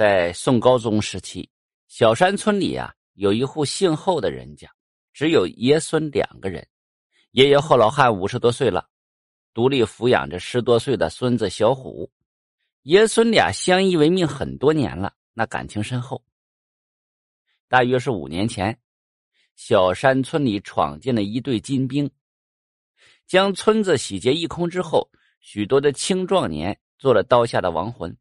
在宋高宗时期，小山村里啊有一户姓后的人家，只有爷孙两个人。爷爷后老汉五十多岁了，独立抚养着十多岁的孙子小虎。爷孙俩相依为命很多年了，那感情深厚。大约是五年前，小山村里闯进了一队金兵，将村子洗劫一空之后，许多的青壮年做了刀下的亡魂。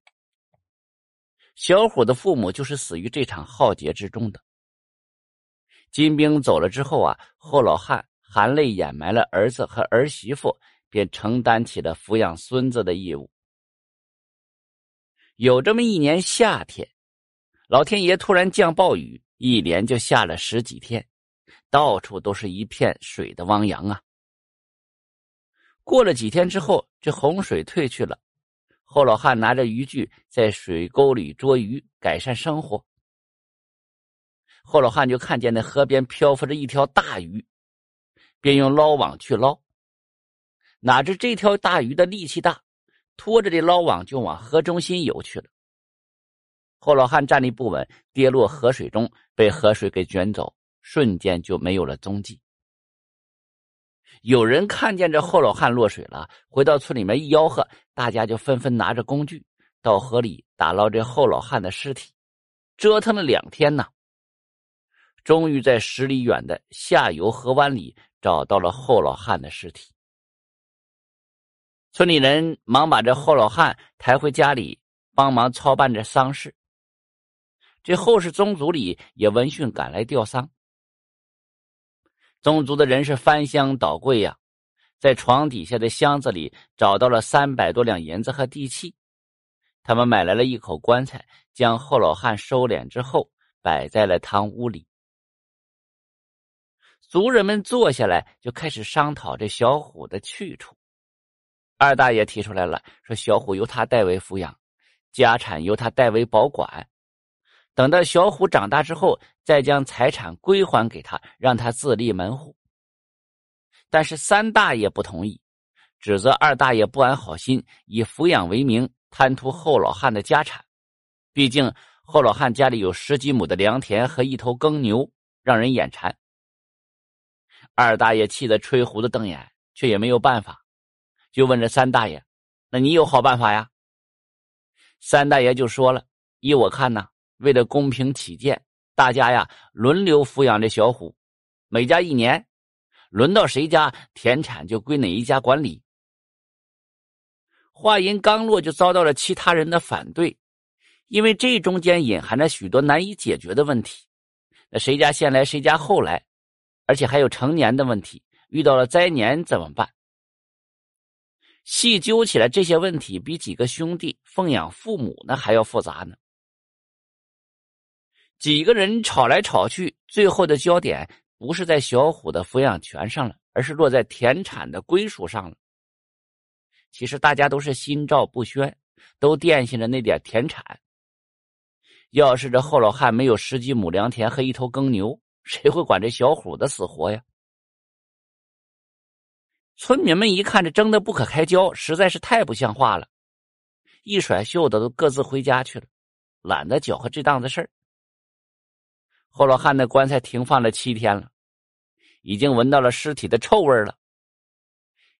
小虎的父母就是死于这场浩劫之中的。金兵走了之后啊，后老汉含泪掩埋了儿子和儿媳妇，便承担起了抚养孙子的义务。有这么一年夏天，老天爷突然降暴雨，一连就下了十几天，到处都是一片水的汪洋啊。过了几天之后，这洪水退去了。后老汉拿着渔具在水沟里捉鱼，改善生活。后老汉就看见那河边漂浮着一条大鱼，便用捞网去捞。哪知这条大鱼的力气大，拖着这捞网就往河中心游去了。后老汉站立不稳，跌落河水中，被河水给卷走，瞬间就没有了踪迹。有人看见这后老汉落水了，回到村里面一吆喝，大家就纷纷拿着工具到河里打捞这后老汉的尸体。折腾了两天呢，终于在十里远的下游河湾里找到了后老汉的尸体。村里人忙把这后老汉抬回家里，帮忙操办着丧事。这后世宗族里也闻讯赶来吊丧。宗族的人是翻箱倒柜呀，在床底下的箱子里找到了三百多两银子和地契。他们买来了一口棺材，将后老汉收敛之后，摆在了堂屋里。族人们坐下来就开始商讨这小虎的去处。二大爷提出来了，说小虎由他代为抚养，家产由他代为保管。等到小虎长大之后，再将财产归还给他，让他自立门户。但是三大爷不同意，指责二大爷不安好心，以抚养为名贪图后老汉的家产。毕竟后老汉家里有十几亩的良田和一头耕牛，让人眼馋。二大爷气得吹胡子瞪眼，却也没有办法，就问这三大爷：“那你有好办法呀？”三大爷就说了：“依我看呢。”为了公平起见，大家呀轮流抚养这小虎，每家一年，轮到谁家田产就归哪一家管理。话音刚落，就遭到了其他人的反对，因为这中间隐含着许多难以解决的问题。那谁家先来，谁家后来，而且还有成年的问题，遇到了灾年怎么办？细究起来，这些问题比几个兄弟奉养父母那还要复杂呢。几个人吵来吵去，最后的焦点不是在小虎的抚养权上了，而是落在田产的归属上了。其实大家都是心照不宣，都惦记着那点田产。要是这后老汉没有十几亩良田和一头耕牛，谁会管这小虎的死活呀？村民们一看这争得不可开交，实在是太不像话了，一甩袖子都各自回家去了，懒得搅和这档子事儿。后老汉的棺材停放了七天了，已经闻到了尸体的臭味了。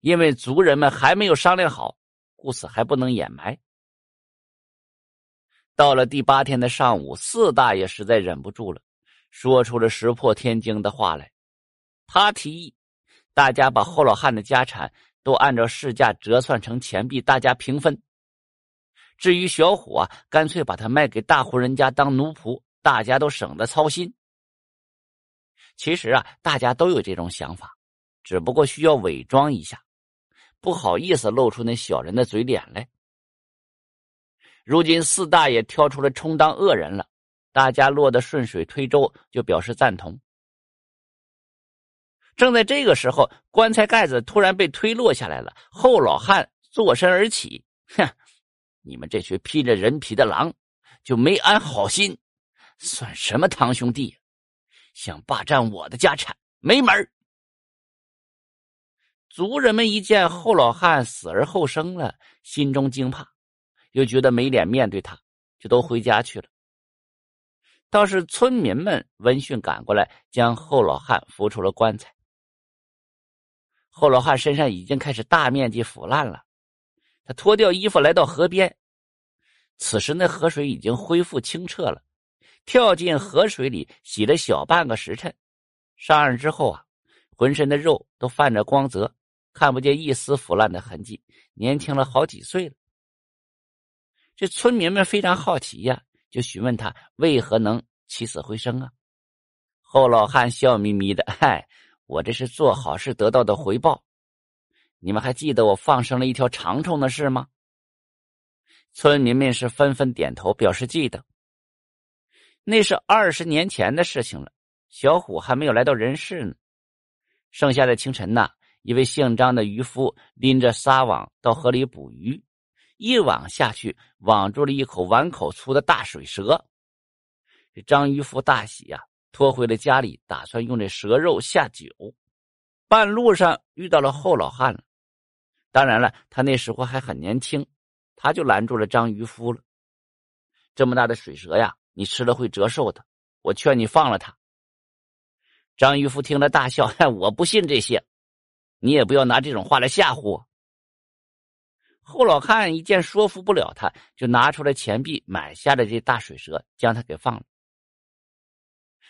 因为族人们还没有商量好，故此还不能掩埋。到了第八天的上午，四大爷实在忍不住了，说出了石破天惊的话来。他提议，大家把后老汉的家产都按照市价折算成钱币，大家平分。至于小虎啊，干脆把他卖给大户人家当奴仆。大家都省得操心。其实啊，大家都有这种想法，只不过需要伪装一下，不好意思露出那小人的嘴脸来。如今四大爷挑出来充当恶人了，大家落得顺水推舟，就表示赞同。正在这个时候，棺材盖子突然被推落下来了。后老汉坐身而起，哼，你们这群披着人皮的狼，就没安好心。算什么堂兄弟？想霸占我的家产，没门族人们一见后老汉死而后生了，心中惊怕，又觉得没脸面对他，就都回家去了。倒是村民们闻讯赶过来，将后老汉扶出了棺材。后老汉身上已经开始大面积腐烂了，他脱掉衣服来到河边。此时那河水已经恢复清澈了，跳进河水里洗了小半个时辰。上岸之后啊，浑身的肉都泛着光泽，看不见一丝腐烂的痕迹，年轻了好几岁了。这村民们非常好奇呀。就询问他为何能起死回生啊？后老汉笑眯眯的：“嗨，我这是做好事得到的回报。你们还记得我放生了一条长虫的事吗？”村民们是纷纷点头表示记得。那是二十年前的事情了，小虎还没有来到人世呢。盛夏的清晨呐，一位姓张的渔夫拎着撒网到河里捕鱼。一网下去，网住了一口碗口粗的大水蛇。这张渔夫大喜呀，拖回了家里，打算用这蛇肉下酒。半路上遇到了后老汉了，当然了，他那时候还很年轻，他就拦住了张渔夫了。这么大的水蛇呀，你吃了会折寿的，我劝你放了他。张渔夫听了大笑：“我不信这些，你也不要拿这种话来吓唬我。”后老汉一见说服不了他，就拿出了钱币买下了这大水蛇，将它给放了。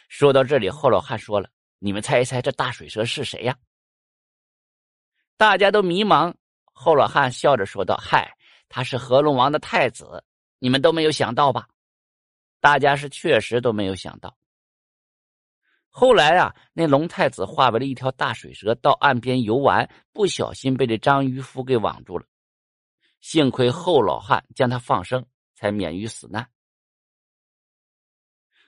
说到这里，后老汉说了：“你们猜一猜，这大水蛇是谁呀？”大家都迷茫。后老汉笑着说道：“嗨，他是河龙王的太子，你们都没有想到吧？”大家是确实都没有想到。后来啊，那龙太子化为了一条大水蛇，到岸边游玩，不小心被这张渔夫给网住了。幸亏后老汉将他放生，才免于死难。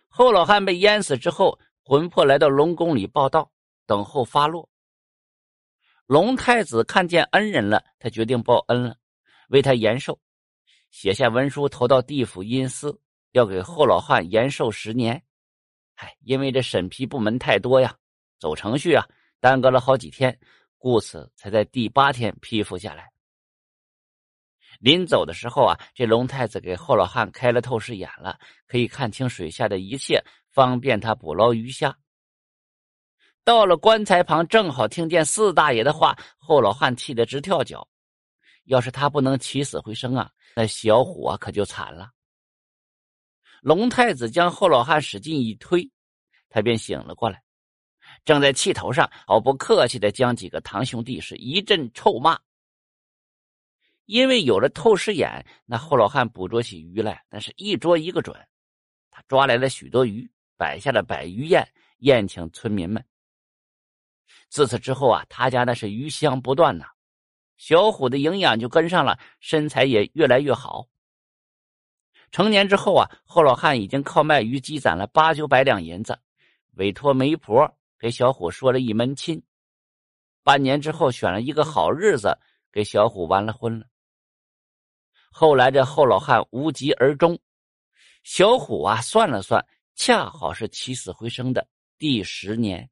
后老汉被淹死之后，魂魄来到龙宫里报道，等候发落。龙太子看见恩人了，他决定报恩了，为他延寿，写下文书投到地府阴司，要给后老汉延寿十年。唉，因为这审批部门太多呀，走程序啊，耽搁了好几天，故此才在第八天批复下来。临走的时候啊，这龙太子给后老汉开了透视眼了，可以看清水下的一切，方便他捕捞鱼虾。到了棺材旁，正好听见四大爷的话，后老汉气得直跳脚。要是他不能起死回生啊，那小虎啊可就惨了。龙太子将后老汉使劲一推，他便醒了过来，正在气头上，毫不客气的将几个堂兄弟是一阵臭骂。因为有了透视眼，那后老汉捕捉起鱼来，那是一捉一个准。他抓来了许多鱼，摆下了百鱼宴，宴请村民们。自此之后啊，他家那是鱼香不断呐。小虎的营养就跟上了，身材也越来越好。成年之后啊，后老汉已经靠卖鱼积攒了八九百两银子，委托媒婆给小虎说了一门亲。半年之后，选了一个好日子，给小虎完了婚了。后来这后老汉无疾而终，小虎啊算了算，恰好是起死回生的第十年。